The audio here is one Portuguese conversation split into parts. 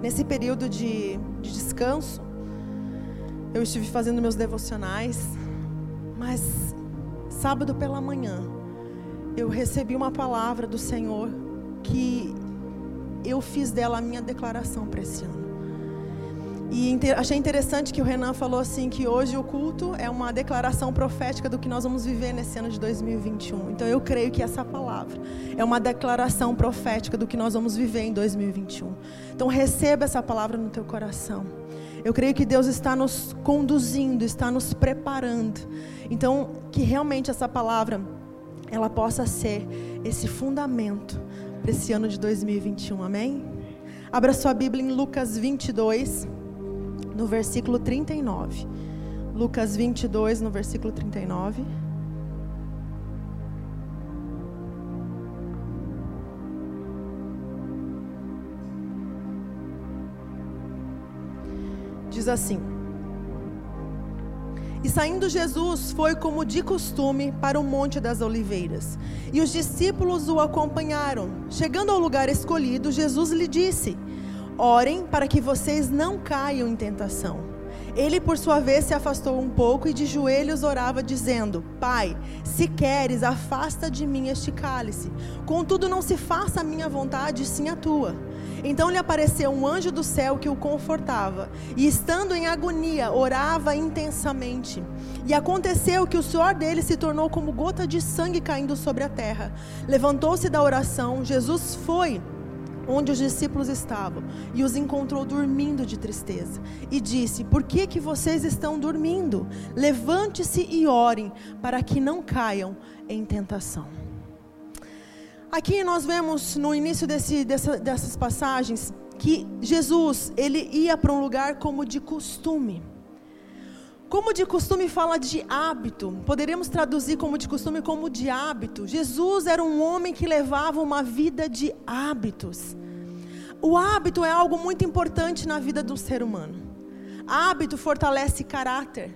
nesse período de, de descanso, eu estive fazendo meus devocionais, mas sábado pela manhã, eu recebi uma palavra do Senhor que eu fiz dela a minha declaração para esse ano. E achei interessante que o Renan falou assim que hoje o culto é uma declaração profética do que nós vamos viver nesse ano de 2021. Então eu creio que essa palavra é uma declaração profética do que nós vamos viver em 2021. Então receba essa palavra no teu coração. Eu creio que Deus está nos conduzindo, está nos preparando. Então que realmente essa palavra ela possa ser esse fundamento para esse ano de 2021. Amém? Abra sua Bíblia em Lucas 22 no versículo 39. Lucas 22, no versículo 39. Diz assim: E saindo Jesus foi como de costume para o Monte das Oliveiras, e os discípulos o acompanharam. Chegando ao lugar escolhido, Jesus lhe disse: Orem para que vocês não caiam em tentação. Ele, por sua vez, se afastou um pouco e de joelhos orava, dizendo: Pai, se queres, afasta de mim este cálice. Contudo, não se faça a minha vontade, sim a tua. Então lhe apareceu um anjo do céu que o confortava, e estando em agonia, orava intensamente. E aconteceu que o suor dele se tornou como gota de sangue caindo sobre a terra. Levantou-se da oração, Jesus foi onde os discípulos estavam e os encontrou dormindo de tristeza e disse: Por que que vocês estão dormindo? Levante-se e orem para que não caiam em tentação. Aqui nós vemos no início desse, dessa, dessas passagens que Jesus ele ia para um lugar como de costume. Como de costume fala de hábito, poderíamos traduzir como de costume como de hábito. Jesus era um homem que levava uma vida de hábitos. O hábito é algo muito importante na vida do ser humano. Hábito fortalece caráter.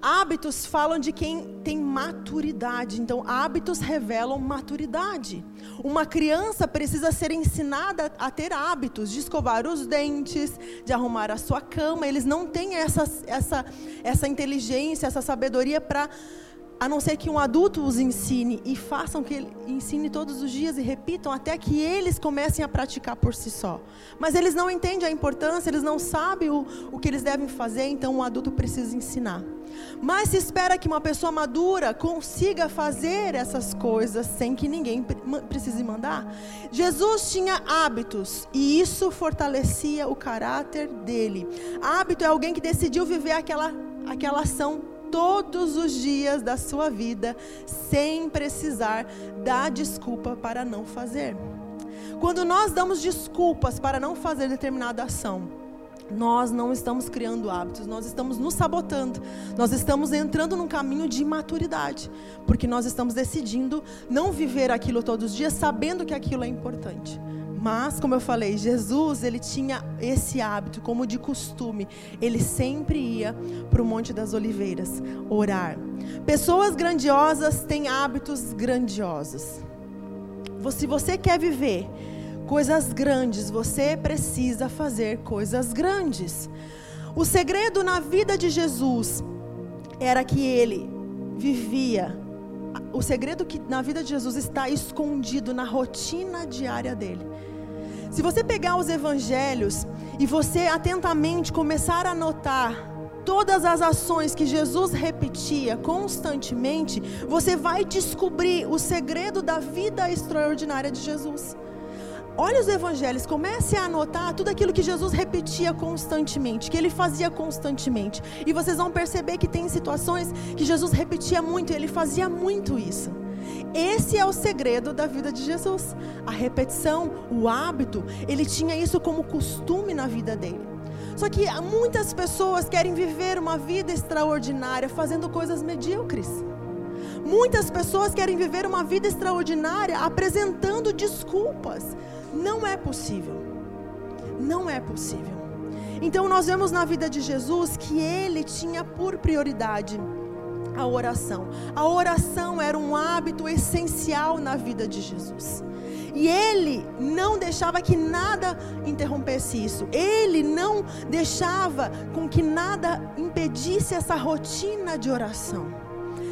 Hábitos falam de quem tem maturidade. Então, hábitos revelam maturidade. Uma criança precisa ser ensinada a ter hábitos de escovar os dentes, de arrumar a sua cama. Eles não têm essa, essa, essa inteligência, essa sabedoria para a não ser que um adulto os ensine e façam que ele ensine todos os dias e repitam até que eles comecem a praticar por si só. Mas eles não entendem a importância, eles não sabem o, o que eles devem fazer, então um adulto precisa ensinar. Mas se espera que uma pessoa madura consiga fazer essas coisas sem que ninguém precise mandar. Jesus tinha hábitos e isso fortalecia o caráter dele. Hábito é alguém que decidiu viver aquela, aquela ação todos os dias da sua vida, sem precisar dar desculpa para não fazer. Quando nós damos desculpas para não fazer determinada ação, nós não estamos criando hábitos, nós estamos nos sabotando, nós estamos entrando num caminho de imaturidade, porque nós estamos decidindo não viver aquilo todos os dias, sabendo que aquilo é importante. Mas, como eu falei, Jesus, ele tinha esse hábito, como de costume, ele sempre ia para o Monte das Oliveiras orar. Pessoas grandiosas têm hábitos grandiosos. Se você quer viver coisas grandes, você precisa fazer coisas grandes. O segredo na vida de Jesus era que ele vivia. O segredo que na vida de Jesus está escondido na rotina diária dele. Se você pegar os evangelhos e você atentamente começar a notar todas as ações que Jesus repetia constantemente, você vai descobrir o segredo da vida extraordinária de Jesus. Olha os evangelhos, comece a anotar tudo aquilo que Jesus repetia constantemente, que ele fazia constantemente. E vocês vão perceber que tem situações que Jesus repetia muito, ele fazia muito isso. Esse é o segredo da vida de Jesus. A repetição, o hábito, ele tinha isso como costume na vida dele. Só que muitas pessoas querem viver uma vida extraordinária fazendo coisas medíocres. Muitas pessoas querem viver uma vida extraordinária apresentando desculpas. Não é possível. Não é possível. Então nós vemos na vida de Jesus que ele tinha por prioridade a oração. A oração era um hábito essencial na vida de Jesus. E ele não deixava que nada interrompesse isso. Ele não deixava com que nada impedisse essa rotina de oração.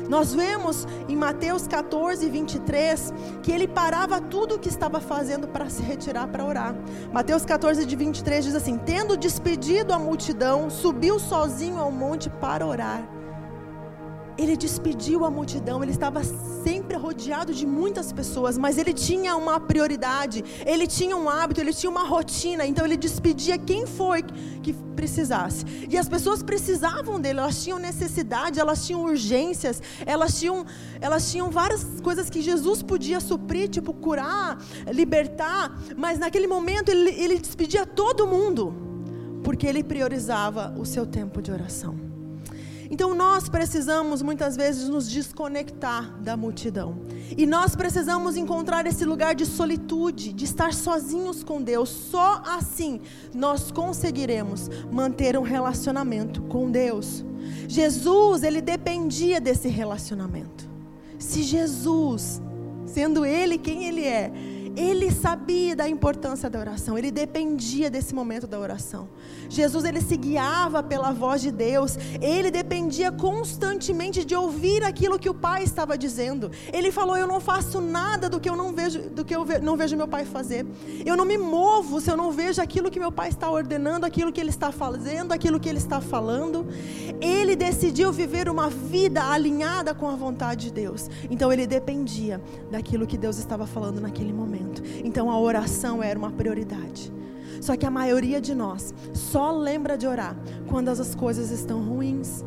Nós vemos em Mateus 14, 23, que ele parava tudo o que estava fazendo para se retirar para orar. Mateus 14, de 23 diz assim: Tendo despedido a multidão, subiu sozinho ao monte para orar. Ele despediu a multidão, ele estava sempre rodeado de muitas pessoas, mas ele tinha uma prioridade, ele tinha um hábito, ele tinha uma rotina, então ele despedia quem foi que precisasse. E as pessoas precisavam dele, elas tinham necessidade, elas tinham urgências, elas tinham, elas tinham várias coisas que Jesus podia suprir, tipo curar, libertar, mas naquele momento ele, ele despedia todo mundo, porque ele priorizava o seu tempo de oração. Então nós precisamos muitas vezes nos desconectar da multidão. E nós precisamos encontrar esse lugar de solitude, de estar sozinhos com Deus. Só assim nós conseguiremos manter um relacionamento com Deus. Jesus, ele dependia desse relacionamento. Se Jesus, sendo ele quem ele é, ele sabia da importância da oração, ele dependia desse momento da oração. Jesus ele se guiava pela voz de Deus, ele dependia constantemente de ouvir aquilo que o Pai estava dizendo. Ele falou: "Eu não faço nada do que eu não vejo, do que eu não vejo meu Pai fazer. Eu não me movo se eu não vejo aquilo que meu Pai está ordenando, aquilo que ele está fazendo, aquilo que ele está falando." Ele decidiu viver uma vida alinhada com a vontade de Deus. Então ele dependia daquilo que Deus estava falando naquele momento. Então a oração era uma prioridade. Só que a maioria de nós só lembra de orar quando as coisas estão ruins.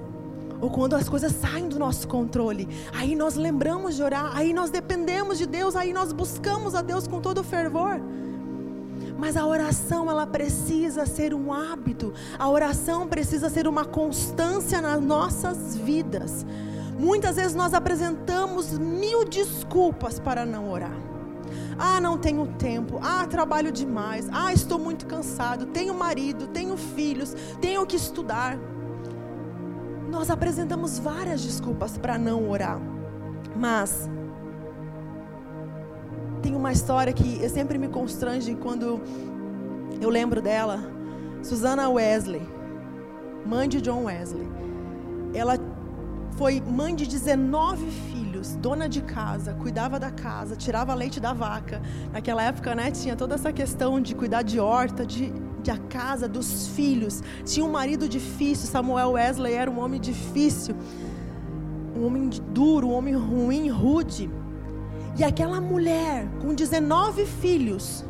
Ou quando as coisas saem do nosso controle. Aí nós lembramos de orar, aí nós dependemos de Deus, aí nós buscamos a Deus com todo o fervor. Mas a oração, ela precisa ser um hábito. A oração precisa ser uma constância nas nossas vidas. Muitas vezes nós apresentamos mil desculpas para não orar. Ah, não tenho tempo. Ah, trabalho demais. Ah, estou muito cansado. Tenho marido, tenho filhos, tenho que estudar. Nós apresentamos várias desculpas para não orar. Mas tem uma história que sempre me constrange quando eu lembro dela. Susana Wesley, mãe de John Wesley. Ela foi mãe de 19 filhos filhos, dona de casa, cuidava da casa, tirava leite da vaca. Naquela época, né, tinha toda essa questão de cuidar de horta, de, de a casa, dos filhos. Tinha um marido difícil, Samuel Wesley era um homem difícil, um homem duro, um homem ruim, rude. E aquela mulher, com 19 filhos,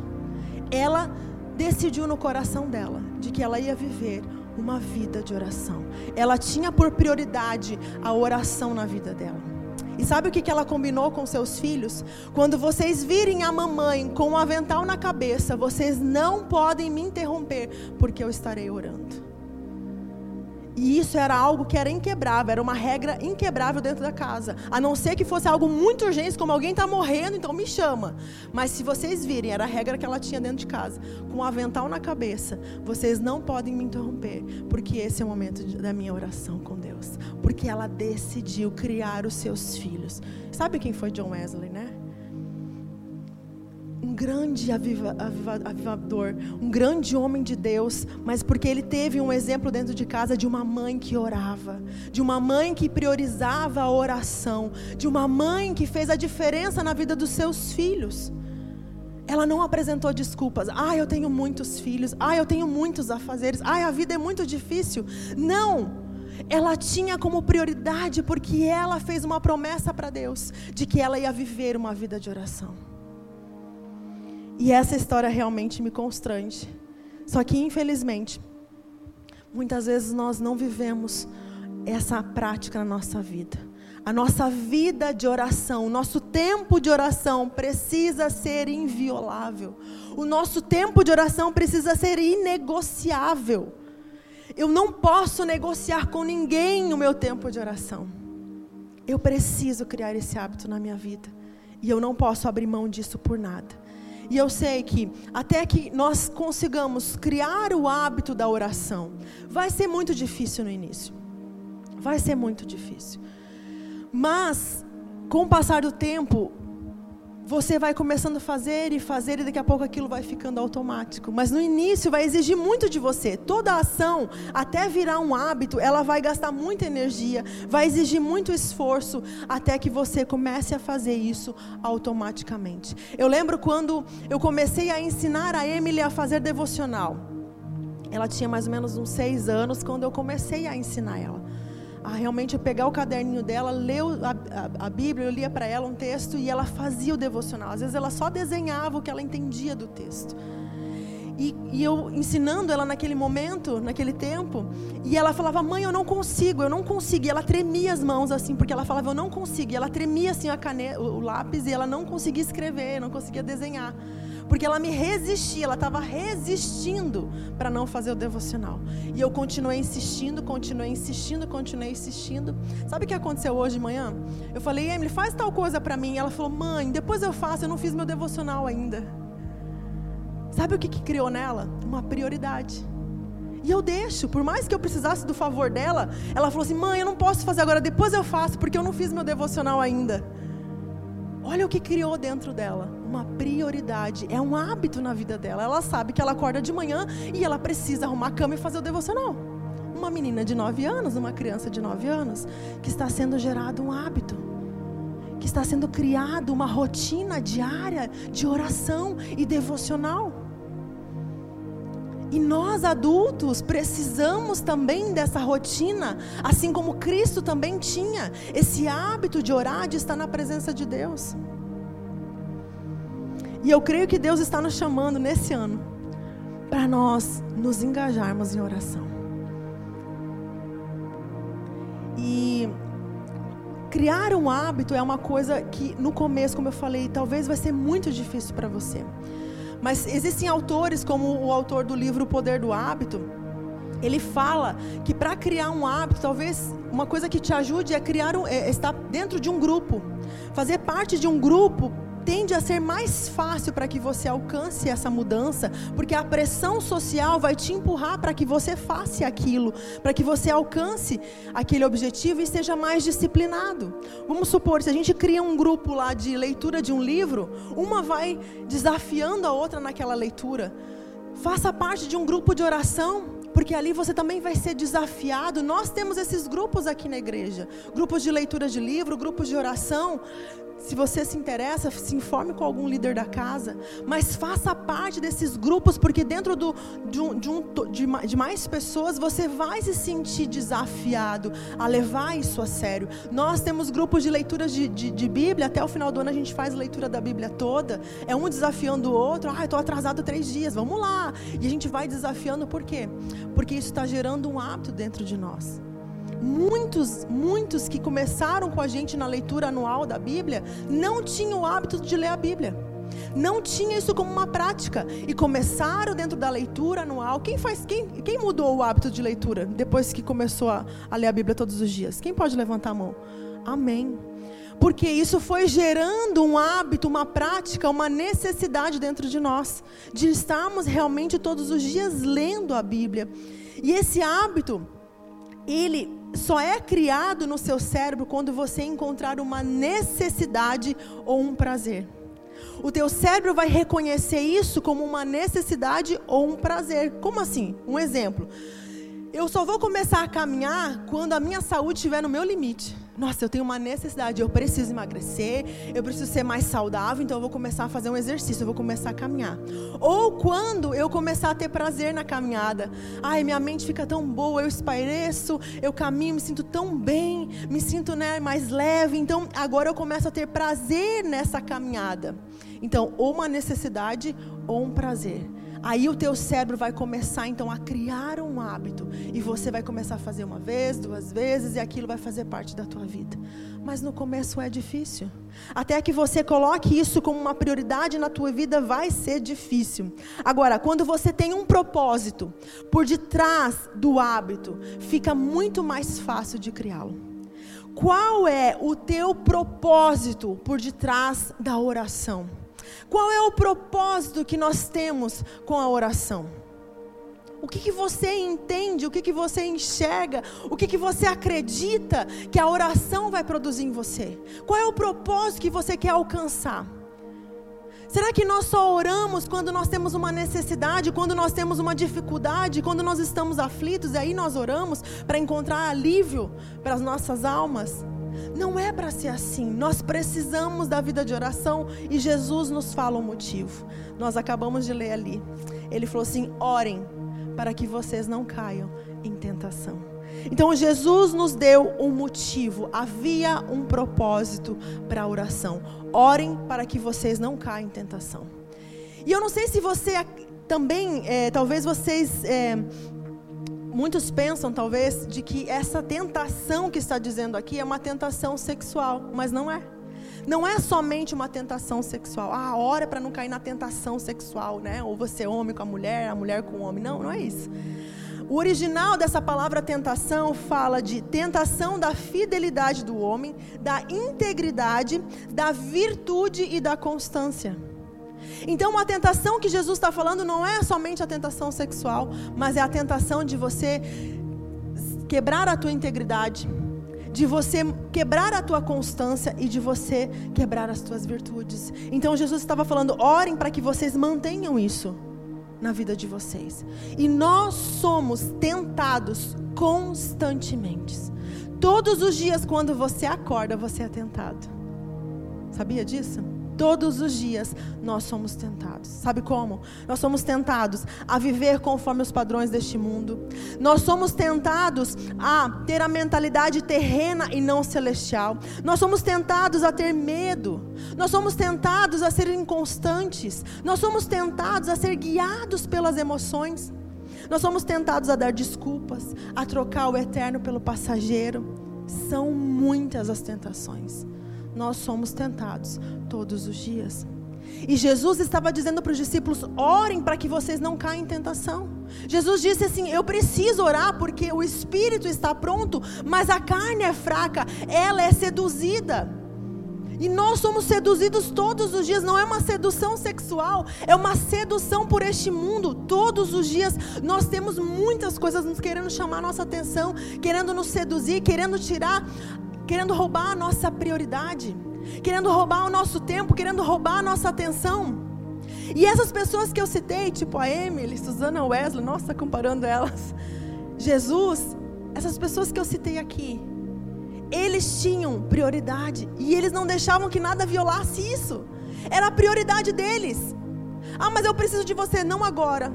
ela decidiu no coração dela de que ela ia viver uma vida de oração. Ela tinha por prioridade a oração na vida dela. E sabe o que ela combinou com seus filhos? Quando vocês virem a mamãe com um avental na cabeça, vocês não podem me interromper, porque eu estarei orando. E isso era algo que era inquebrável, era uma regra inquebrável dentro da casa. A não ser que fosse algo muito urgente, como alguém está morrendo, então me chama. Mas se vocês virem, era a regra que ela tinha dentro de casa, com um avental na cabeça, vocês não podem me interromper, porque esse é o momento da minha oração com Deus. Porque ela decidiu criar os seus filhos. Sabe quem foi John Wesley, né? um grande aviva, aviva, avivador, um grande homem de Deus, mas porque ele teve um exemplo dentro de casa de uma mãe que orava, de uma mãe que priorizava a oração, de uma mãe que fez a diferença na vida dos seus filhos. Ela não apresentou desculpas. Ah, eu tenho muitos filhos. Ah, eu tenho muitos afazeres. Ah, a vida é muito difícil. Não. Ela tinha como prioridade porque ela fez uma promessa para Deus de que ela ia viver uma vida de oração. E essa história realmente me constrange. Só que, infelizmente, muitas vezes nós não vivemos essa prática na nossa vida. A nossa vida de oração, o nosso tempo de oração precisa ser inviolável. O nosso tempo de oração precisa ser inegociável. Eu não posso negociar com ninguém o meu tempo de oração. Eu preciso criar esse hábito na minha vida. E eu não posso abrir mão disso por nada. E eu sei que até que nós consigamos criar o hábito da oração, vai ser muito difícil no início. Vai ser muito difícil. Mas, com o passar do tempo, você vai começando a fazer e fazer e daqui a pouco aquilo vai ficando automático. Mas no início vai exigir muito de você. Toda ação, até virar um hábito, ela vai gastar muita energia, vai exigir muito esforço até que você comece a fazer isso automaticamente. Eu lembro quando eu comecei a ensinar a Emily a fazer devocional. Ela tinha mais ou menos uns seis anos quando eu comecei a ensinar ela a realmente pegar o caderninho dela, ler a, a, a Bíblia, eu lia para ela um texto e ela fazia o devocional. Às vezes ela só desenhava o que ela entendia do texto. E, e, eu ensinando ela naquele momento, naquele tempo, e ela falava, mãe, eu não consigo, eu não consigo. E ela tremia as mãos assim, porque ela falava, eu não consigo. E ela tremia assim a caneta, o lápis e ela não conseguia escrever, não conseguia desenhar porque ela me resistia, ela estava resistindo para não fazer o devocional. E eu continuei insistindo, continuei insistindo, continuei insistindo. Sabe o que aconteceu hoje de manhã? Eu falei, Emily, faz tal coisa para mim. Ela falou, mãe, depois eu faço, eu não fiz meu devocional ainda. Sabe o que, que criou nela? Uma prioridade. E eu deixo, por mais que eu precisasse do favor dela, ela falou assim: mãe, eu não posso fazer agora, depois eu faço, porque eu não fiz meu devocional ainda. Olha o que criou dentro dela, uma prioridade, é um hábito na vida dela. Ela sabe que ela acorda de manhã e ela precisa arrumar a cama e fazer o devocional. Uma menina de 9 anos, uma criança de 9 anos, que está sendo gerado um hábito, que está sendo criado uma rotina diária de oração e devocional. E nós adultos precisamos também dessa rotina, assim como Cristo também tinha esse hábito de orar, de estar na presença de Deus. E eu creio que Deus está nos chamando nesse ano para nós nos engajarmos em oração. E criar um hábito é uma coisa que no começo, como eu falei, talvez vai ser muito difícil para você. Mas existem autores, como o autor do livro O Poder do Hábito, ele fala que para criar um hábito, talvez uma coisa que te ajude é criar um, é, estar dentro de um grupo, fazer parte de um grupo tende a ser mais fácil para que você alcance essa mudança, porque a pressão social vai te empurrar para que você faça aquilo, para que você alcance aquele objetivo e seja mais disciplinado. Vamos supor, se a gente cria um grupo lá de leitura de um livro, uma vai desafiando a outra naquela leitura. Faça parte de um grupo de oração, porque ali você também vai ser desafiado. Nós temos esses grupos aqui na igreja: grupos de leitura de livro, grupos de oração. Se você se interessa, se informe com algum líder da casa, mas faça parte desses grupos, porque dentro do, de, um, de, um, de, de mais pessoas você vai se sentir desafiado a levar isso a sério. Nós temos grupos de leituras de, de, de Bíblia, até o final do ano a gente faz leitura da Bíblia toda, é um desafiando o outro. Ah, estou atrasado três dias, vamos lá. E a gente vai desafiando, por quê? Porque isso está gerando um hábito dentro de nós. Muitos, muitos que começaram com a gente na leitura anual da Bíblia não tinham o hábito de ler a Bíblia. Não tinha isso como uma prática e começaram dentro da leitura anual. Quem faz quem, quem mudou o hábito de leitura depois que começou a, a ler a Bíblia todos os dias? Quem pode levantar a mão? Amém porque isso foi gerando um hábito, uma prática, uma necessidade dentro de nós, de estarmos realmente todos os dias lendo a Bíblia. E esse hábito, ele só é criado no seu cérebro quando você encontrar uma necessidade ou um prazer. O teu cérebro vai reconhecer isso como uma necessidade ou um prazer. Como assim? Um exemplo. Eu só vou começar a caminhar quando a minha saúde estiver no meu limite nossa, eu tenho uma necessidade, eu preciso emagrecer, eu preciso ser mais saudável, então eu vou começar a fazer um exercício, eu vou começar a caminhar. Ou quando eu começar a ter prazer na caminhada, ai, minha mente fica tão boa, eu espaireço, eu caminho, me sinto tão bem, me sinto né, mais leve, então agora eu começo a ter prazer nessa caminhada. Então, ou uma necessidade ou um prazer. Aí o teu cérebro vai começar então a criar um hábito e você vai começar a fazer uma vez, duas vezes e aquilo vai fazer parte da tua vida. Mas no começo é difícil. Até que você coloque isso como uma prioridade na tua vida vai ser difícil. Agora, quando você tem um propósito por detrás do hábito, fica muito mais fácil de criá-lo. Qual é o teu propósito por detrás da oração? Qual é o propósito que nós temos com a oração? O que, que você entende, o que, que você enxerga, o que, que você acredita que a oração vai produzir em você? Qual é o propósito que você quer alcançar? Será que nós só oramos quando nós temos uma necessidade, quando nós temos uma dificuldade, quando nós estamos aflitos, e aí nós oramos para encontrar alívio para as nossas almas? Não é para ser assim. Nós precisamos da vida de oração e Jesus nos fala o motivo. Nós acabamos de ler ali. Ele falou assim: orem para que vocês não caiam em tentação. Então Jesus nos deu um motivo, havia um propósito para a oração. Orem para que vocês não caiam em tentação. E eu não sei se você também, é, talvez vocês é, muitos pensam, talvez, de que essa tentação que está dizendo aqui é uma tentação sexual, mas não é. Não é somente uma tentação sexual. Ah, ora para não cair na tentação sexual, né? Ou você é homem com a mulher, a mulher com o homem. Não, não é isso. O original dessa palavra tentação fala de tentação da fidelidade do homem, da integridade, da virtude e da constância. Então, uma tentação que Jesus está falando não é somente a tentação sexual, mas é a tentação de você quebrar a tua integridade, de você quebrar a tua constância e de você quebrar as tuas virtudes. Então, Jesus estava falando: orem para que vocês mantenham isso na vida de vocês. E nós somos tentados constantemente. Todos os dias, quando você acorda, você é tentado. Sabia disso? Todos os dias nós somos tentados. Sabe como? Nós somos tentados a viver conforme os padrões deste mundo. Nós somos tentados a ter a mentalidade terrena e não celestial. Nós somos tentados a ter medo. Nós somos tentados a ser inconstantes. Nós somos tentados a ser guiados pelas emoções. Nós somos tentados a dar desculpas, a trocar o eterno pelo passageiro. São muitas as tentações nós somos tentados todos os dias. E Jesus estava dizendo para os discípulos: orem para que vocês não caem em tentação. Jesus disse assim: Eu preciso orar porque o espírito está pronto, mas a carne é fraca, ela é seduzida. E nós somos seduzidos todos os dias, não é uma sedução sexual, é uma sedução por este mundo. Todos os dias nós temos muitas coisas nos querendo chamar nossa atenção, querendo nos seduzir, querendo tirar querendo roubar a nossa prioridade, querendo roubar o nosso tempo, querendo roubar a nossa atenção. E essas pessoas que eu citei, tipo a Emily, Susana Wesley, nossa, comparando elas, Jesus, essas pessoas que eu citei aqui, eles tinham prioridade e eles não deixavam que nada violasse isso. Era a prioridade deles. Ah, mas eu preciso de você, não agora.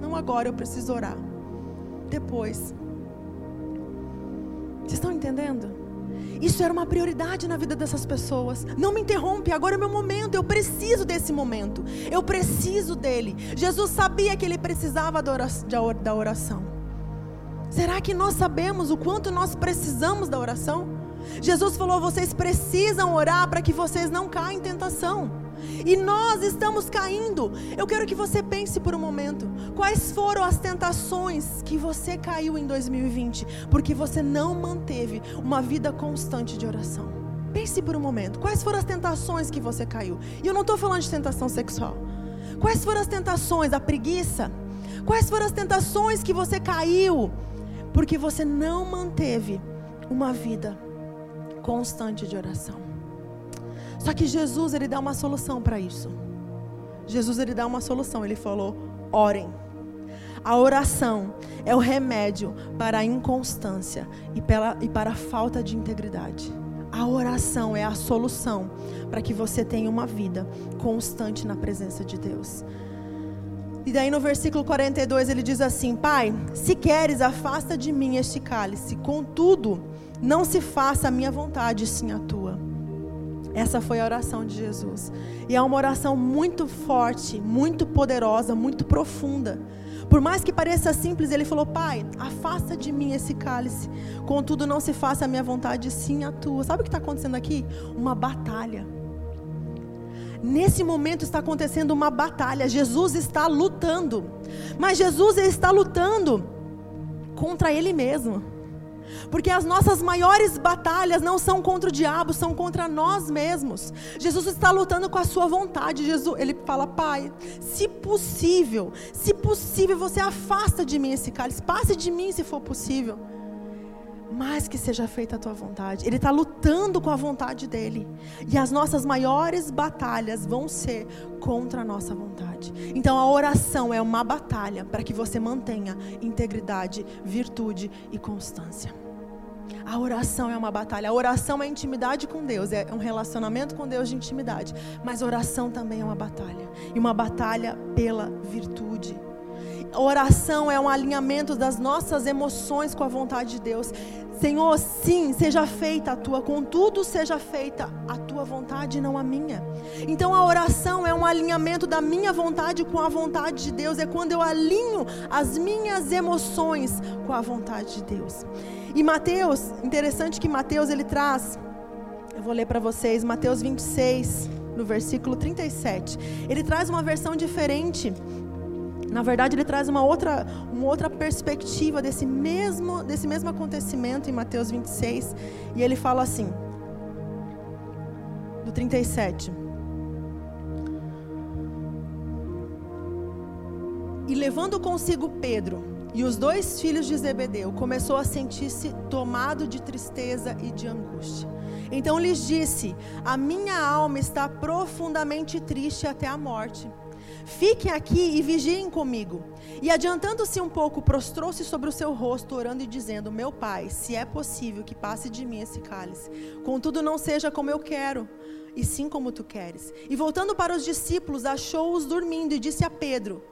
Não agora, eu preciso orar. Depois. Vocês estão entendendo? Isso era uma prioridade na vida dessas pessoas. Não me interrompe, agora é meu momento. Eu preciso desse momento. Eu preciso dele. Jesus sabia que ele precisava da oração. Será que nós sabemos o quanto nós precisamos da oração? Jesus falou: vocês precisam orar para que vocês não caem em tentação. E nós estamos caindo. Eu quero que você pense por um momento. Quais foram as tentações que você caiu em 2020? Porque você não manteve uma vida constante de oração. Pense por um momento. Quais foram as tentações que você caiu? E eu não estou falando de tentação sexual. Quais foram as tentações? A preguiça? Quais foram as tentações que você caiu? Porque você não manteve uma vida constante de oração. Só que Jesus, ele dá uma solução para isso. Jesus, ele dá uma solução. Ele falou: orem. A oração é o remédio para a inconstância e, pela, e para a falta de integridade. A oração é a solução para que você tenha uma vida constante na presença de Deus. E daí no versículo 42 ele diz assim: Pai, se queres, afasta de mim este cálice, contudo, não se faça a minha vontade, sim a tua. Essa foi a oração de Jesus. E é uma oração muito forte, muito poderosa, muito profunda. Por mais que pareça simples, ele falou: Pai, afasta de mim esse cálice. Contudo, não se faça a minha vontade, sim a tua. Sabe o que está acontecendo aqui? Uma batalha. Nesse momento está acontecendo uma batalha. Jesus está lutando. Mas Jesus está lutando contra ele mesmo. Porque as nossas maiores batalhas não são contra o diabo, são contra nós mesmos. Jesus está lutando com a sua vontade. Jesus, ele fala: "Pai, se possível, se possível, você afasta de mim esse cálice, passe de mim se for possível". Mais que seja feita a tua vontade. Ele está lutando com a vontade dele. E as nossas maiores batalhas vão ser contra a nossa vontade. Então a oração é uma batalha para que você mantenha integridade, virtude e constância. A oração é uma batalha. A oração é intimidade com Deus, é um relacionamento com Deus de intimidade. Mas oração também é uma batalha. E uma batalha pela virtude. Oração é um alinhamento das nossas emoções com a vontade de Deus. Senhor, sim, seja feita a tua, contudo seja feita a tua vontade, não a minha. Então a oração é um alinhamento da minha vontade com a vontade de Deus, é quando eu alinho as minhas emoções com a vontade de Deus. E Mateus, interessante que Mateus ele traz, eu vou ler para vocês, Mateus 26, no versículo 37. Ele traz uma versão diferente na verdade, ele traz uma outra, uma outra perspectiva desse mesmo, desse mesmo acontecimento em Mateus 26. E ele fala assim, do 37. E levando consigo Pedro e os dois filhos de Zebedeu, começou a sentir-se tomado de tristeza e de angústia. Então lhes disse: A minha alma está profundamente triste até a morte. Fiquem aqui e vigiem comigo. E adiantando-se um pouco, prostrou-se sobre o seu rosto, orando e dizendo: Meu pai, se é possível que passe de mim esse cálice, contudo não seja como eu quero, e sim como tu queres. E voltando para os discípulos, achou-os dormindo e disse a Pedro: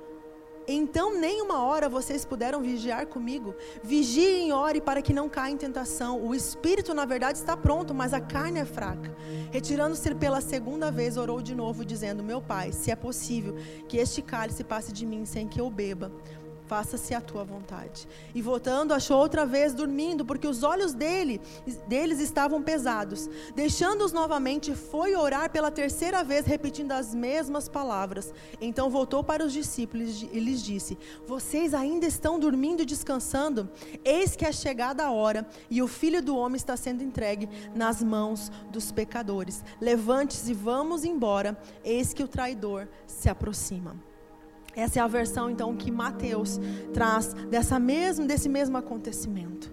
então, nem uma hora vocês puderam vigiar comigo. Vigiem e ore para que não caia em tentação. O espírito, na verdade, está pronto, mas a carne é fraca. Retirando-se pela segunda vez, orou de novo, dizendo: Meu pai, se é possível que este cálice passe de mim sem que eu beba faça-se a tua vontade. E voltando, achou outra vez dormindo, porque os olhos dele, deles estavam pesados. Deixando-os novamente, foi orar pela terceira vez, repetindo as mesmas palavras. Então voltou para os discípulos e lhes disse: Vocês ainda estão dormindo e descansando? Eis que é chegada a hora, e o filho do homem está sendo entregue nas mãos dos pecadores. Levante-se e vamos embora, eis que o traidor se aproxima. Essa é a versão então que Mateus traz dessa mesmo, desse mesmo acontecimento.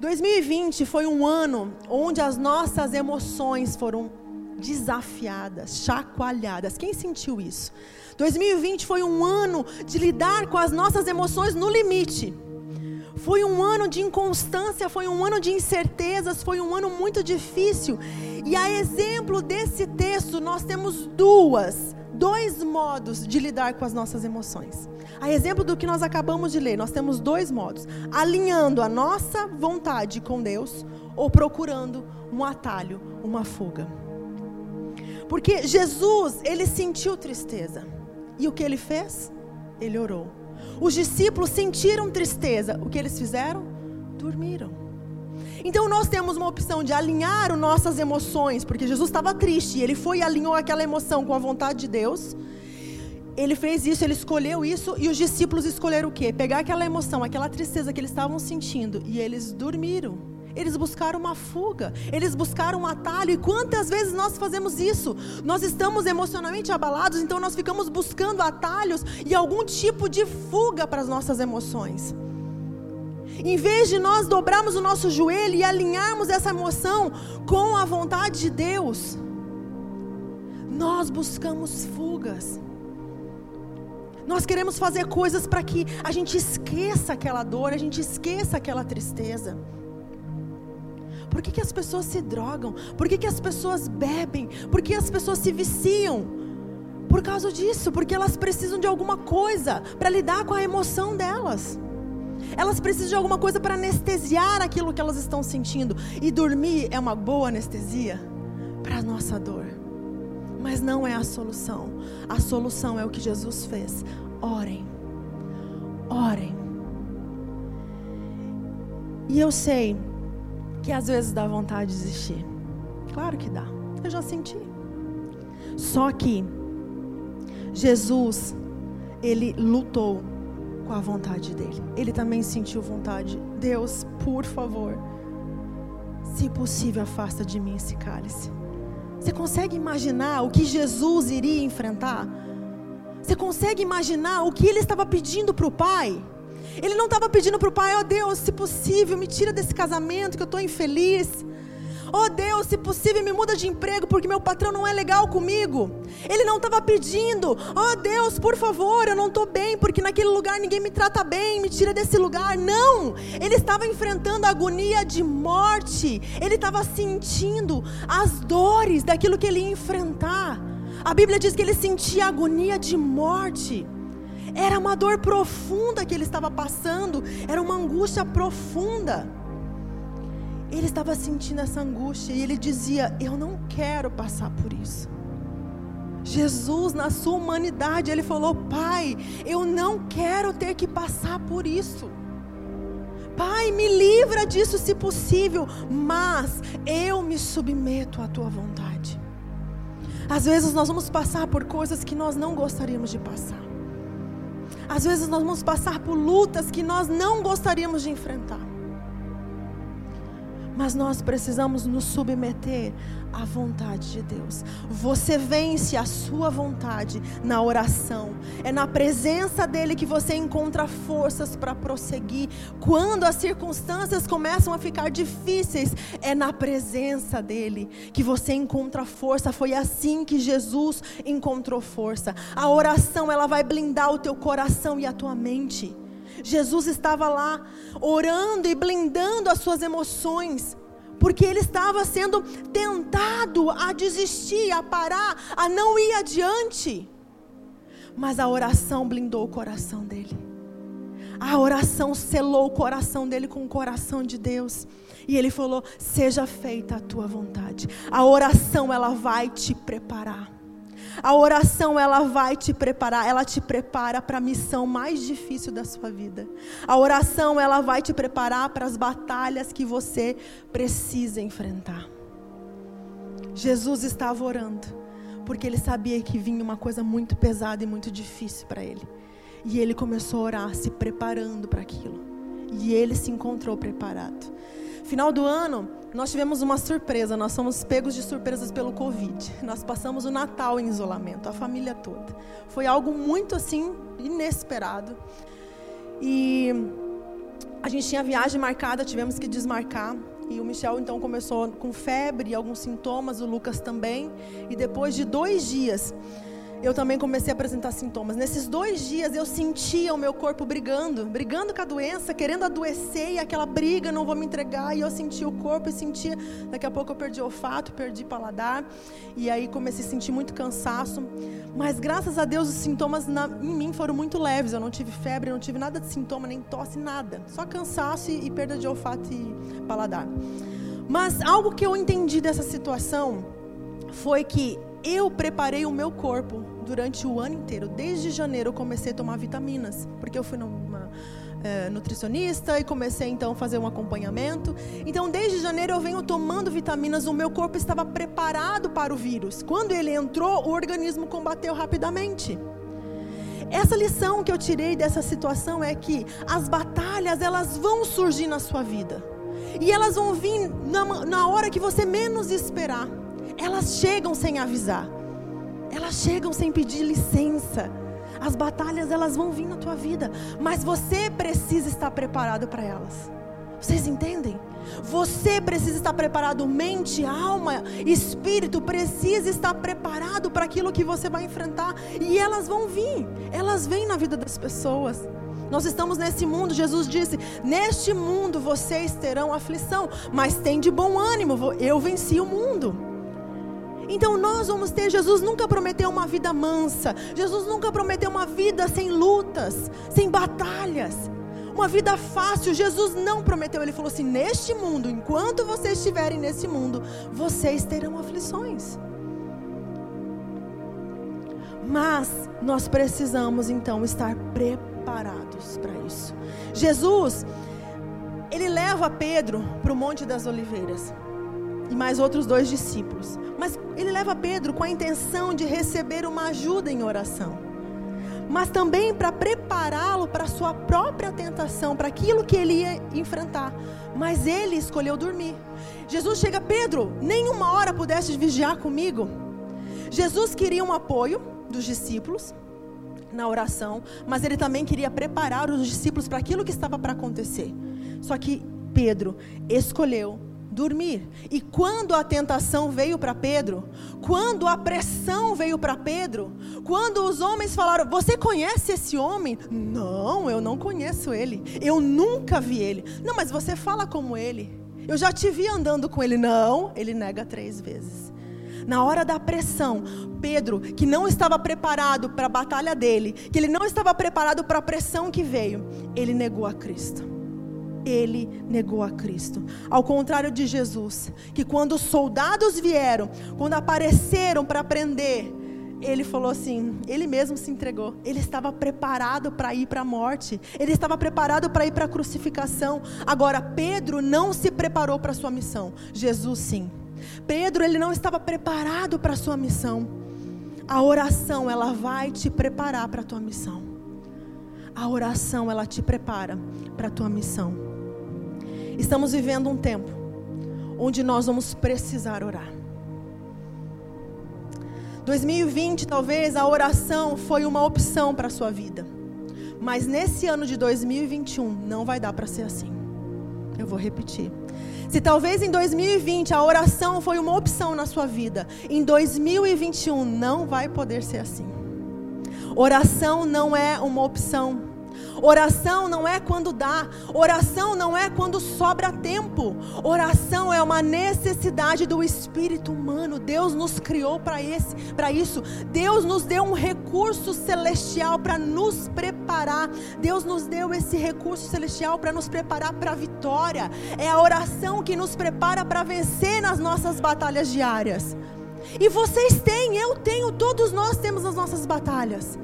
2020 foi um ano onde as nossas emoções foram desafiadas, chacoalhadas. Quem sentiu isso? 2020 foi um ano de lidar com as nossas emoções no limite. Foi um ano de inconstância, foi um ano de incertezas, foi um ano muito difícil. E a exemplo desse texto, nós temos duas dois modos de lidar com as nossas emoções. A exemplo do que nós acabamos de ler, nós temos dois modos: alinhando a nossa vontade com Deus ou procurando um atalho, uma fuga. Porque Jesus, ele sentiu tristeza. E o que ele fez? Ele orou. Os discípulos sentiram tristeza. O que eles fizeram? Dormiram. Então nós temos uma opção de alinhar as nossas emoções, porque Jesus estava triste, e ele foi e alinhou aquela emoção com a vontade de Deus. Ele fez isso, ele escolheu isso, e os discípulos escolheram o quê? Pegar aquela emoção, aquela tristeza que eles estavam sentindo, e eles dormiram. Eles buscaram uma fuga, eles buscaram um atalho. E quantas vezes nós fazemos isso? Nós estamos emocionalmente abalados, então nós ficamos buscando atalhos e algum tipo de fuga para as nossas emoções. Em vez de nós dobrarmos o nosso joelho e alinharmos essa emoção com a vontade de Deus, nós buscamos fugas. Nós queremos fazer coisas para que a gente esqueça aquela dor, a gente esqueça aquela tristeza. Por que, que as pessoas se drogam? Por que, que as pessoas bebem? Por que as pessoas se viciam? Por causa disso, porque elas precisam de alguma coisa para lidar com a emoção delas. Elas precisam de alguma coisa para anestesiar aquilo que elas estão sentindo. E dormir é uma boa anestesia para a nossa dor. Mas não é a solução. A solução é o que Jesus fez. Orem. Orem. E eu sei que às vezes dá vontade de desistir. Claro que dá. Eu já senti. Só que Jesus, ele lutou com a vontade dele. Ele também sentiu vontade. Deus, por favor, se possível, afasta de mim esse cálice. Você consegue imaginar o que Jesus iria enfrentar? Você consegue imaginar o que ele estava pedindo para o Pai? Ele não estava pedindo para o pai, ó oh, Deus, se possível, me tira desse casamento que eu estou infeliz. Oh Deus, se possível, me muda de emprego porque meu patrão não é legal comigo. Ele não estava pedindo, oh Deus, por favor, eu não estou bem porque naquele lugar ninguém me trata bem, me tira desse lugar. Não, ele estava enfrentando a agonia de morte, ele estava sentindo as dores daquilo que ele ia enfrentar. A Bíblia diz que ele sentia agonia de morte. Era uma dor profunda que ele estava passando, era uma angústia profunda. Ele estava sentindo essa angústia e ele dizia: Eu não quero passar por isso. Jesus, na sua humanidade, ele falou: Pai, eu não quero ter que passar por isso. Pai, me livra disso se possível, mas eu me submeto à tua vontade. Às vezes nós vamos passar por coisas que nós não gostaríamos de passar. Às vezes nós vamos passar por lutas que nós não gostaríamos de enfrentar. Mas nós precisamos nos submeter à vontade de Deus. Você vence a sua vontade na oração. É na presença dele que você encontra forças para prosseguir. Quando as circunstâncias começam a ficar difíceis, é na presença dele que você encontra força. Foi assim que Jesus encontrou força. A oração, ela vai blindar o teu coração e a tua mente. Jesus estava lá orando e blindando as suas emoções, porque ele estava sendo tentado a desistir, a parar, a não ir adiante. Mas a oração blindou o coração dele. A oração selou o coração dele com o coração de Deus. E ele falou: "Seja feita a tua vontade". A oração ela vai te preparar. A oração ela vai te preparar, ela te prepara para a missão mais difícil da sua vida. A oração ela vai te preparar para as batalhas que você precisa enfrentar. Jesus estava orando, porque ele sabia que vinha uma coisa muito pesada e muito difícil para ele. E ele começou a orar, se preparando para aquilo. E ele se encontrou preparado. Final do ano, nós tivemos uma surpresa, nós fomos pegos de surpresas pelo Covid. Nós passamos o Natal em isolamento, a família toda. Foi algo muito assim, inesperado. E a gente tinha viagem marcada, tivemos que desmarcar. E o Michel então começou com febre, alguns sintomas, o Lucas também. E depois de dois dias, eu também comecei a apresentar sintomas. Nesses dois dias eu sentia o meu corpo brigando, brigando com a doença, querendo adoecer, e aquela briga, não vou me entregar, e eu sentia o corpo e sentia, daqui a pouco eu perdi olfato, perdi paladar, e aí comecei a sentir muito cansaço. Mas graças a Deus os sintomas na, em mim foram muito leves, eu não tive febre, não tive nada de sintoma, nem tosse, nada. Só cansaço e, e perda de olfato e paladar. Mas algo que eu entendi dessa situação foi que eu preparei o meu corpo durante o ano inteiro. Desde janeiro eu comecei a tomar vitaminas, porque eu fui numa é, nutricionista e comecei então a fazer um acompanhamento. Então, desde janeiro eu venho tomando vitaminas, o meu corpo estava preparado para o vírus. Quando ele entrou, o organismo combateu rapidamente. Essa lição que eu tirei dessa situação é que as batalhas elas vão surgir na sua vida. E elas vão vir na, na hora que você menos esperar elas chegam sem avisar. Elas chegam sem pedir licença. As batalhas elas vão vir na tua vida, mas você precisa estar preparado para elas. Vocês entendem? Você precisa estar preparado, mente, alma, espírito precisa estar preparado para aquilo que você vai enfrentar e elas vão vir. Elas vêm na vida das pessoas. Nós estamos nesse mundo, Jesus disse: Neste mundo vocês terão aflição, mas tem de bom ânimo, eu venci o mundo. Então nós vamos ter, Jesus nunca prometeu uma vida mansa, Jesus nunca prometeu uma vida sem lutas, sem batalhas, uma vida fácil. Jesus não prometeu, ele falou assim: neste mundo, enquanto vocês estiverem nesse mundo, vocês terão aflições. Mas nós precisamos então estar preparados para isso. Jesus, ele leva Pedro para o Monte das Oliveiras e mais outros dois discípulos. Mas ele leva Pedro com a intenção de receber uma ajuda em oração. Mas também para prepará-lo para a sua própria tentação, para aquilo que ele ia enfrentar. Mas ele escolheu dormir. Jesus chega, Pedro, nenhuma hora pudeste vigiar comigo. Jesus queria um apoio dos discípulos. na oração, mas ele também queria preparar os discípulos para aquilo que estava para acontecer. Só que Pedro escolheu dormir. E quando a tentação veio para Pedro, quando a pressão veio para Pedro, quando os homens falaram: Você conhece esse homem? Não, eu não conheço ele. Eu nunca vi ele. Não, mas você fala como ele. Eu já te vi andando com ele. Não, ele nega três vezes. Na hora da pressão, Pedro, que não estava preparado para a batalha dele, que ele não estava preparado para a pressão que veio, ele negou a Cristo ele negou a Cristo. Ao contrário de Jesus, que quando os soldados vieram, quando apareceram para prender, ele falou assim: ele mesmo se entregou. Ele estava preparado para ir para a morte. Ele estava preparado para ir para a crucificação. Agora, Pedro não se preparou para a sua missão. Jesus, sim. Pedro, ele não estava preparado para a sua missão. A oração, ela vai te preparar para a tua missão. A oração, ela te prepara para a tua missão. Estamos vivendo um tempo onde nós vamos precisar orar. 2020, talvez a oração foi uma opção para a sua vida. Mas nesse ano de 2021 não vai dar para ser assim. Eu vou repetir. Se talvez em 2020 a oração foi uma opção na sua vida, em 2021 não vai poder ser assim. Oração não é uma opção. Oração não é quando dá, oração não é quando sobra tempo. Oração é uma necessidade do espírito humano. Deus nos criou para esse, para isso. Deus nos deu um recurso celestial para nos preparar. Deus nos deu esse recurso celestial para nos preparar para a vitória. É a oração que nos prepara para vencer nas nossas batalhas diárias. E vocês têm, eu tenho, todos nós temos as nossas batalhas.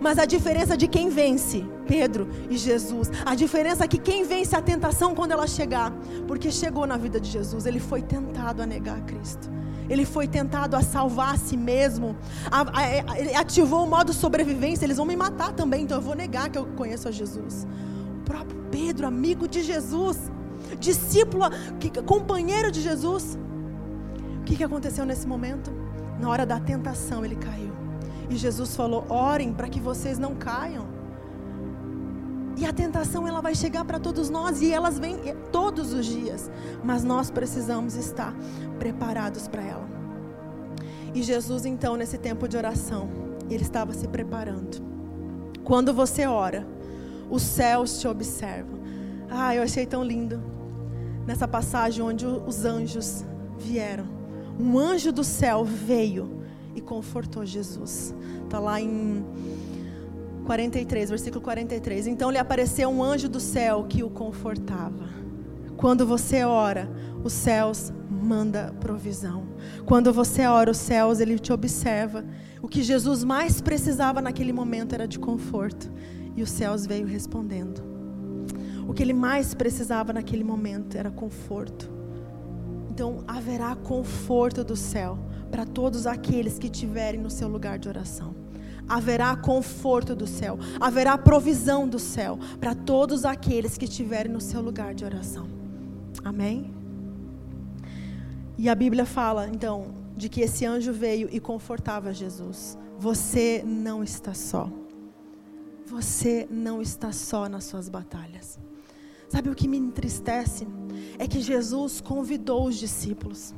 Mas a diferença de quem vence, Pedro e Jesus, a diferença é que quem vence a tentação quando ela chegar, porque chegou na vida de Jesus, ele foi tentado a negar a Cristo. Ele foi tentado a salvar a si mesmo. A, a, ele ativou o modo sobrevivência. Eles vão me matar também, então eu vou negar que eu conheço a Jesus. O próprio Pedro, amigo de Jesus, discípulo, companheiro de Jesus. O que, que aconteceu nesse momento? Na hora da tentação, ele caiu. E Jesus falou: orem para que vocês não caiam. E a tentação ela vai chegar para todos nós e elas vêm todos os dias, mas nós precisamos estar preparados para ela. E Jesus então nesse tempo de oração, ele estava se preparando. Quando você ora, os céus te observam. Ah, eu achei tão lindo nessa passagem onde os anjos vieram. Um anjo do céu veio e confortou Jesus. Está lá em 43, versículo 43. Então lhe apareceu um anjo do céu que o confortava. Quando você ora, os céus manda provisão. Quando você ora, os céus ele te observa. O que Jesus mais precisava naquele momento era de conforto, e os céus veio respondendo. O que ele mais precisava naquele momento era conforto. Então haverá conforto do céu para todos aqueles que estiverem no seu lugar de oração. Haverá conforto do céu, haverá provisão do céu para todos aqueles que estiverem no seu lugar de oração. Amém? E a Bíblia fala, então, de que esse anjo veio e confortava Jesus. Você não está só. Você não está só nas suas batalhas. Sabe o que me entristece? É que Jesus convidou os discípulos.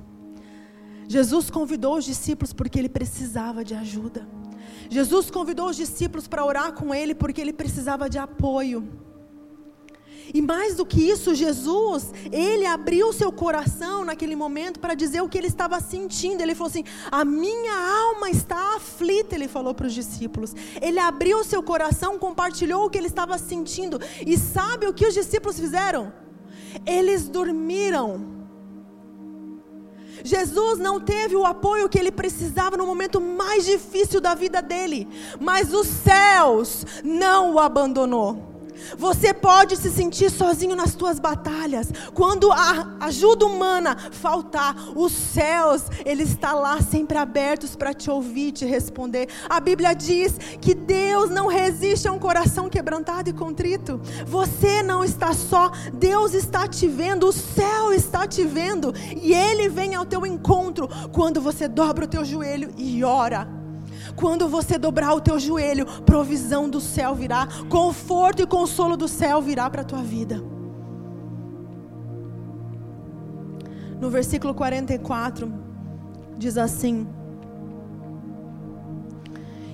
Jesus convidou os discípulos porque ele precisava de ajuda. Jesus convidou os discípulos para orar com ele porque ele precisava de apoio. E mais do que isso, Jesus, ele abriu seu coração naquele momento para dizer o que ele estava sentindo. Ele falou assim: A minha alma está aflita, ele falou para os discípulos. Ele abriu seu coração, compartilhou o que ele estava sentindo. E sabe o que os discípulos fizeram? Eles dormiram. Jesus não teve o apoio que ele precisava no momento mais difícil da vida dele, mas os céus não o abandonou. Você pode se sentir sozinho nas tuas batalhas. Quando a ajuda humana faltar, os céus, ele está lá sempre abertos para te ouvir, te responder. A Bíblia diz que Deus não resiste a um coração quebrantado e contrito. Você não está só, Deus está te vendo, o céu está te vendo e ele vem ao teu encontro quando você dobra o teu joelho e ora Quando você dobrar o teu joelho, provisão do céu virá, conforto e consolo do céu virá para a tua vida. No versículo 44, diz assim: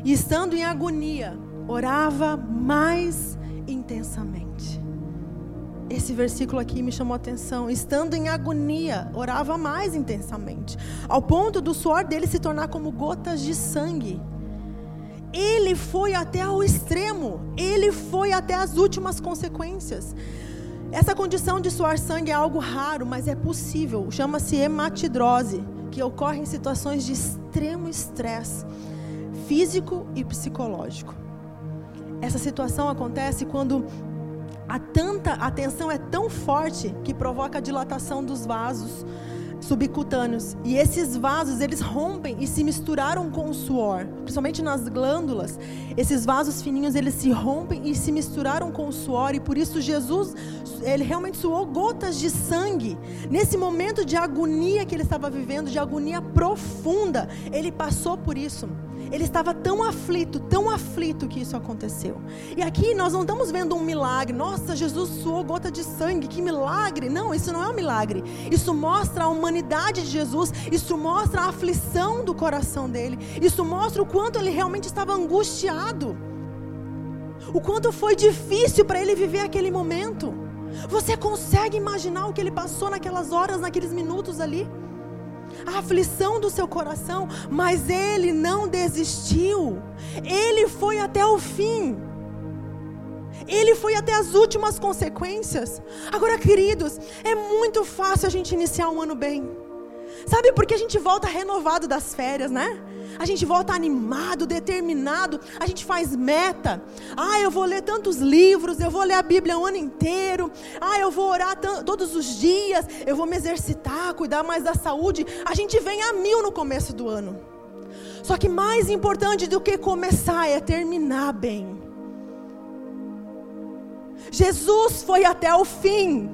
E estando em agonia, orava mais intensamente. Esse versículo aqui me chamou a atenção. Estando em agonia, orava mais intensamente, ao ponto do suor dele se tornar como gotas de sangue. Ele foi até o extremo, ele foi até as últimas consequências. Essa condição de suar sangue é algo raro, mas é possível. Chama-se hematidrose, que ocorre em situações de extremo estresse físico e psicológico. Essa situação acontece quando a tanta a tensão é tão forte que provoca a dilatação dos vasos subcutâneos. E esses vasos, eles rompem e se misturaram com o suor, principalmente nas glândulas. Esses vasos fininhos, eles se rompem e se misturaram com o suor, e por isso Jesus, ele realmente suou gotas de sangue. Nesse momento de agonia que ele estava vivendo, de agonia profunda, ele passou por isso. Ele estava tão aflito, tão aflito que isso aconteceu. E aqui nós não estamos vendo um milagre. Nossa, Jesus suou gota de sangue, que milagre. Não, isso não é um milagre. Isso mostra a humanidade de Jesus, isso mostra a aflição do coração dele. Isso mostra o quanto ele realmente estava angustiado. O quanto foi difícil para ele viver aquele momento. Você consegue imaginar o que ele passou naquelas horas, naqueles minutos ali? A aflição do seu coração, mas ele não desistiu. Ele foi até o fim. Ele foi até as últimas consequências. Agora, queridos, é muito fácil a gente iniciar um ano bem. Sabe por que a gente volta renovado das férias, né? A gente volta animado, determinado, a gente faz meta. Ah, eu vou ler tantos livros, eu vou ler a Bíblia o ano inteiro. Ah, eu vou orar todos os dias, eu vou me exercitar, cuidar mais da saúde. A gente vem a mil no começo do ano. Só que mais importante do que começar é terminar bem. Jesus foi até o fim.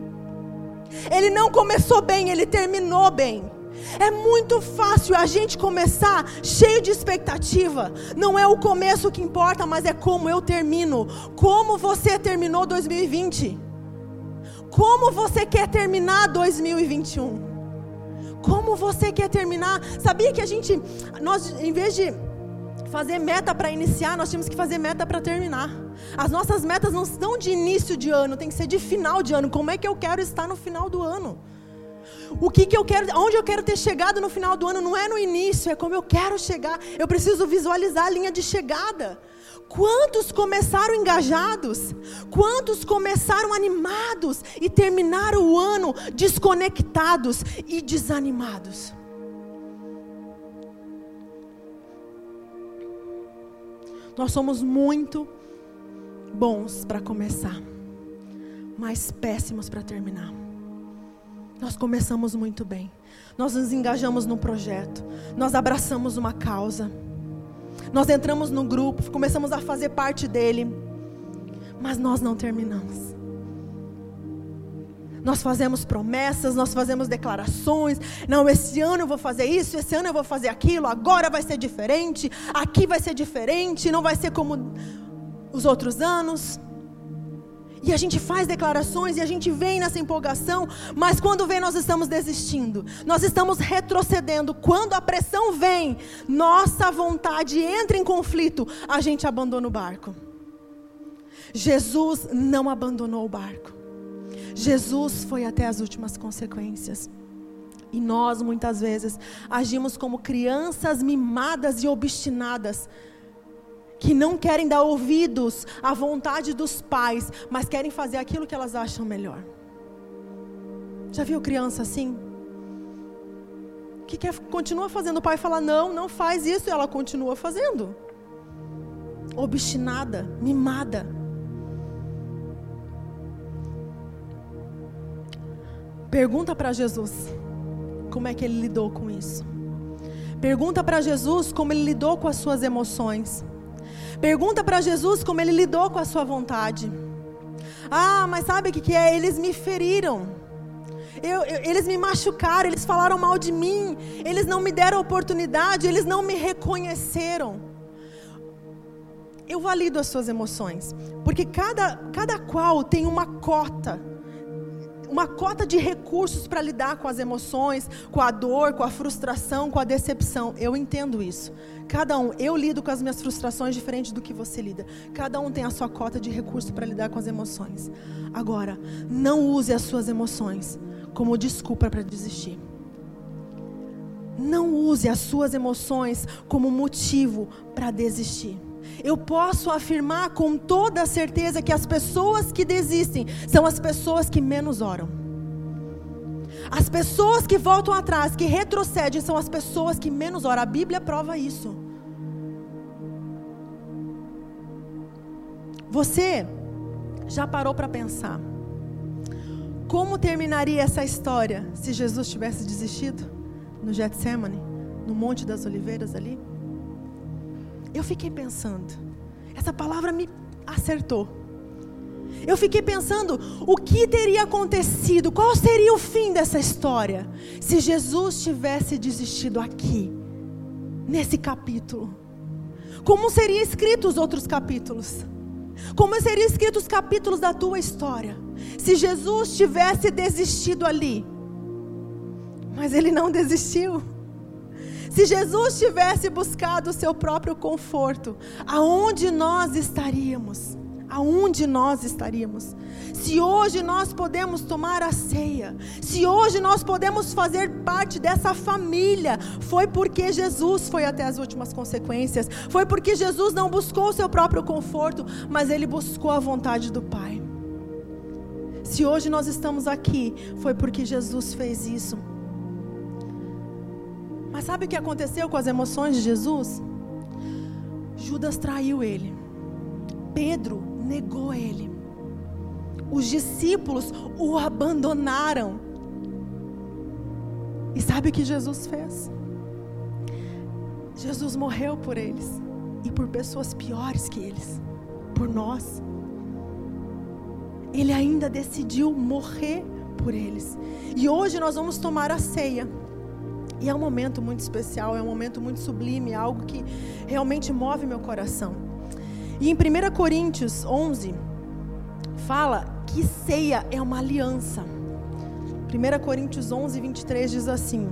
Ele não começou bem, ele terminou bem. É muito fácil a gente começar cheio de expectativa. Não é o começo que importa, mas é como eu termino. Como você terminou 2020? Como você quer terminar 2021? Como você quer terminar? Sabia que a gente, nós, em vez de fazer meta para iniciar, nós temos que fazer meta para terminar. As nossas metas não são de início de ano, tem que ser de final de ano. Como é que eu quero estar no final do ano? O que, que eu quero, onde eu quero ter chegado no final do ano, não é no início, é como eu quero chegar. Eu preciso visualizar a linha de chegada. Quantos começaram engajados? Quantos começaram animados e terminaram o ano desconectados e desanimados? Nós somos muito bons para começar, mas péssimos para terminar. Nós começamos muito bem. Nós nos engajamos num projeto. Nós abraçamos uma causa. Nós entramos no grupo, começamos a fazer parte dele. Mas nós não terminamos. Nós fazemos promessas, nós fazemos declarações. Não, esse ano eu vou fazer isso, esse ano eu vou fazer aquilo, agora vai ser diferente, aqui vai ser diferente, não vai ser como os outros anos. E a gente faz declarações e a gente vem nessa empolgação, mas quando vem nós estamos desistindo, nós estamos retrocedendo. Quando a pressão vem, nossa vontade entra em conflito, a gente abandona o barco. Jesus não abandonou o barco. Jesus foi até as últimas consequências. E nós muitas vezes agimos como crianças mimadas e obstinadas que não querem dar ouvidos à vontade dos pais, mas querem fazer aquilo que elas acham melhor. Já viu criança assim? Que quer, continua fazendo, o pai fala, não, não faz isso, e ela continua fazendo. Obstinada, mimada. Pergunta para Jesus como é que ele lidou com isso. Pergunta para Jesus como ele lidou com as suas emoções. Pergunta para Jesus como ele lidou com a sua vontade. Ah, mas sabe o que, que é? Eles me feriram. Eu, eu, eles me machucaram, eles falaram mal de mim, eles não me deram oportunidade, eles não me reconheceram. eu valido as suas emoções, porque cada, cada qual tem uma cota, uma cota de recursos para lidar com as emoções, com a dor, com a frustração, com a decepção. Eu entendo isso. Cada um, eu lido com as minhas frustrações diferente do que você lida. Cada um tem a sua cota de recurso para lidar com as emoções. Agora, não use as suas emoções como desculpa para desistir. Não use as suas emoções como motivo para desistir. Eu posso afirmar com toda certeza que as pessoas que desistem são as pessoas que menos oram. As pessoas que voltam atrás, que retrocedem, são as pessoas que menos oram. A Bíblia prova isso. Você já parou para pensar como terminaria essa história se Jesus tivesse desistido no Getsemane, no Monte das Oliveiras ali? Eu fiquei pensando. Essa palavra me acertou. Eu fiquei pensando o que teria acontecido, qual seria o fim dessa história se Jesus tivesse desistido aqui, nesse capítulo. Como seriam escritos os outros capítulos? Como seriam escritos os capítulos da tua história? Se Jesus tivesse desistido ali. Mas ele não desistiu. Se Jesus tivesse buscado o seu próprio conforto, aonde nós estaríamos? Aonde nós estaríamos? Se hoje nós podemos tomar a ceia, se hoje nós podemos fazer parte dessa família, foi porque Jesus foi até as últimas consequências, foi porque Jesus não buscou o seu próprio conforto, mas ele buscou a vontade do Pai. Se hoje nós estamos aqui, foi porque Jesus fez isso. Mas sabe o que aconteceu com as emoções de Jesus? Judas traiu ele. Pedro negou ele. Os discípulos o abandonaram. E sabe o que Jesus fez? Jesus morreu por eles e por pessoas piores que eles, por nós. Ele ainda decidiu morrer por eles. E hoje nós vamos tomar a ceia. E é um momento muito especial, é um momento muito sublime, é algo que realmente move meu coração. E em 1 Coríntios 11, fala que ceia é uma aliança. 1 Coríntios 11, 23 diz assim: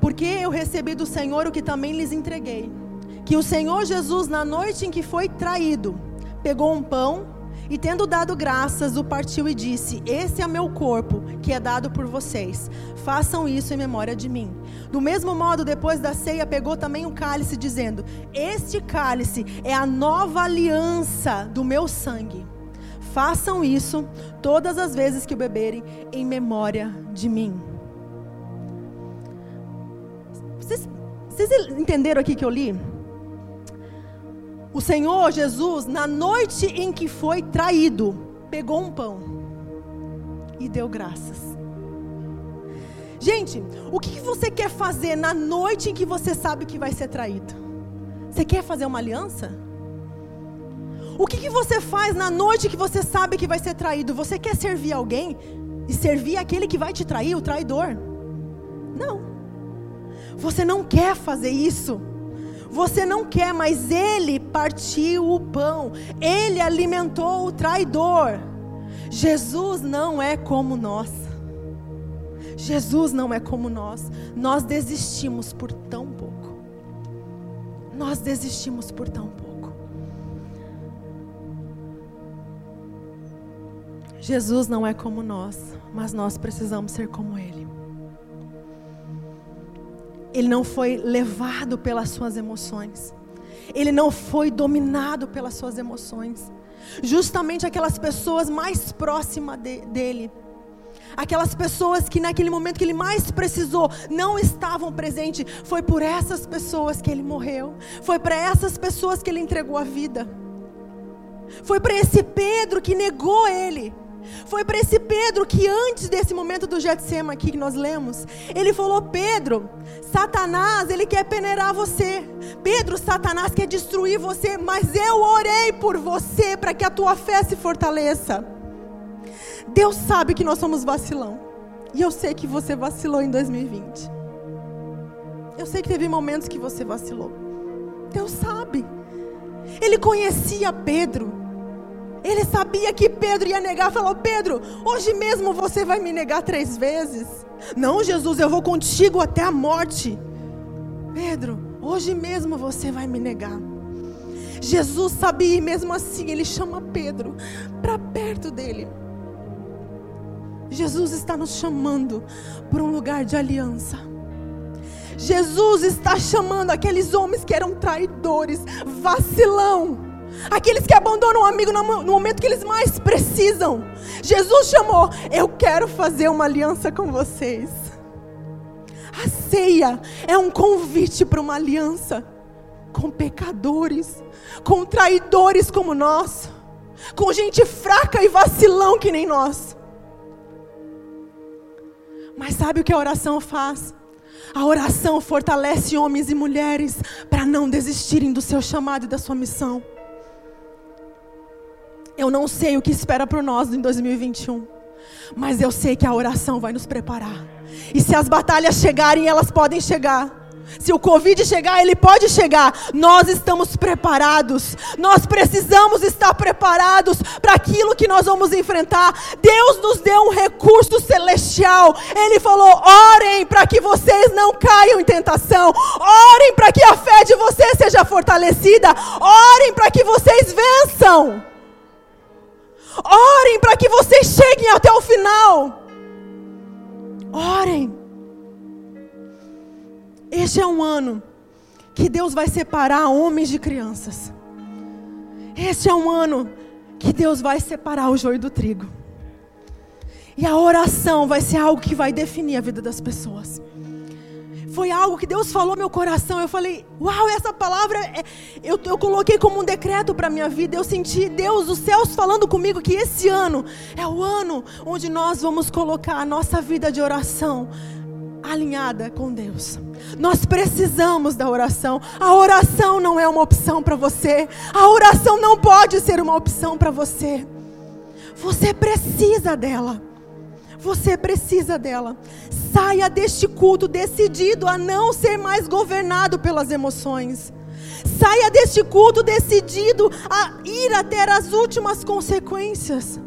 Porque eu recebi do Senhor o que também lhes entreguei, que o Senhor Jesus, na noite em que foi traído, pegou um pão e tendo dado graças, o partiu e disse: Esse é meu corpo, que é dado por vocês. Façam isso em memória de mim. Do mesmo modo, depois da ceia, pegou também o cálice, dizendo: Este cálice é a nova aliança do meu sangue. Façam isso todas as vezes que o beberem, em memória de mim. Vocês, vocês entenderam aqui que eu li? O Senhor Jesus, na noite em que foi traído, pegou um pão e deu graças. Gente, o que você quer fazer na noite em que você sabe que vai ser traído? Você quer fazer uma aliança? O que, você faz na noite que você sabe que vai ser traído? Você quer servir alguém e servir aquele que vai te trair, o traidor? Não. Você não quer fazer isso. Você não quer, mas ele partiu o pão, ele alimentou o traidor. Jesus não é como nós. Jesus não é como nós. Nós desistimos por tão pouco. Nós desistimos por tão pouco. Jesus não é como nós, mas nós precisamos ser como Ele ele não foi levado pelas suas emoções. Ele não foi dominado pelas suas emoções. Justamente aquelas pessoas mais próximas de, dele. Aquelas pessoas que naquele momento que ele mais precisou não estavam presentes. Foi por essas pessoas que ele morreu. Foi para essas pessoas que ele entregou a vida. Foi para esse Pedro que negou ele. Foi para esse Pedro que antes desse momento do Getsema aqui que nós lemos, ele falou: Pedro, Satanás, ele quer peneirar você. Pedro, Satanás quer destruir você, mas eu orei por você para que a tua fé se fortaleça. Deus sabe que nós somos vacilão. E eu sei que você vacilou em 2020. Eu sei que teve momentos que você vacilou. Deus sabe. Ele conhecia Pedro. Ele sabia que Pedro ia negar. Falou: Pedro, hoje mesmo você vai me negar três vezes. Não, Jesus, eu vou contigo até a morte. Pedro, hoje mesmo você vai me negar. Jesus sabia e mesmo assim ele chama Pedro para perto dele. Jesus está nos chamando para um lugar de aliança. Jesus está chamando aqueles homens que eram traidores, vacilão, aqueles que abandonam o amigo no momento que eles mais precisam. Jesus chamou: Eu quero fazer uma aliança com vocês. A ceia é um convite para uma aliança com pecadores, com traidores como nós, com gente fraca e vacilão que nem nós. Mas sabe o que a oração faz? A oração fortalece homens e mulheres para não desistirem do seu chamado e da sua missão. Eu não sei o que espera por nós em 2021, mas eu sei que a oração vai nos preparar. E se as batalhas chegarem, elas podem chegar. Se o Covid chegar, ele pode chegar. Nós estamos preparados. Nós precisamos estar preparados para aquilo que nós vamos enfrentar. Deus nos deu um recurso celestial. Ele falou: orem para que vocês não caiam em tentação. Orem para que a fé de vocês seja fortalecida. Orem para que vocês vençam. Orem para que vocês cheguem até o final. Orem. Este é um ano que Deus vai separar homens de crianças. Este é um ano que Deus vai separar o joio do trigo. E a oração vai ser algo que vai definir a vida das pessoas. Foi algo que Deus falou no meu coração. Eu falei, uau, essa palavra é... eu, eu coloquei como um decreto para minha vida. Eu senti Deus, os céus falando comigo que esse ano é o ano onde nós vamos colocar a nossa vida de oração alinhada com Deus. Nós precisamos da oração. A oração não é uma opção para você. A oração não pode ser uma opção para você. Você precisa dela. Você precisa dela. Saia deste culto decidido a não ser mais governado pelas emoções. Saia deste culto decidido a ir até as últimas consequências.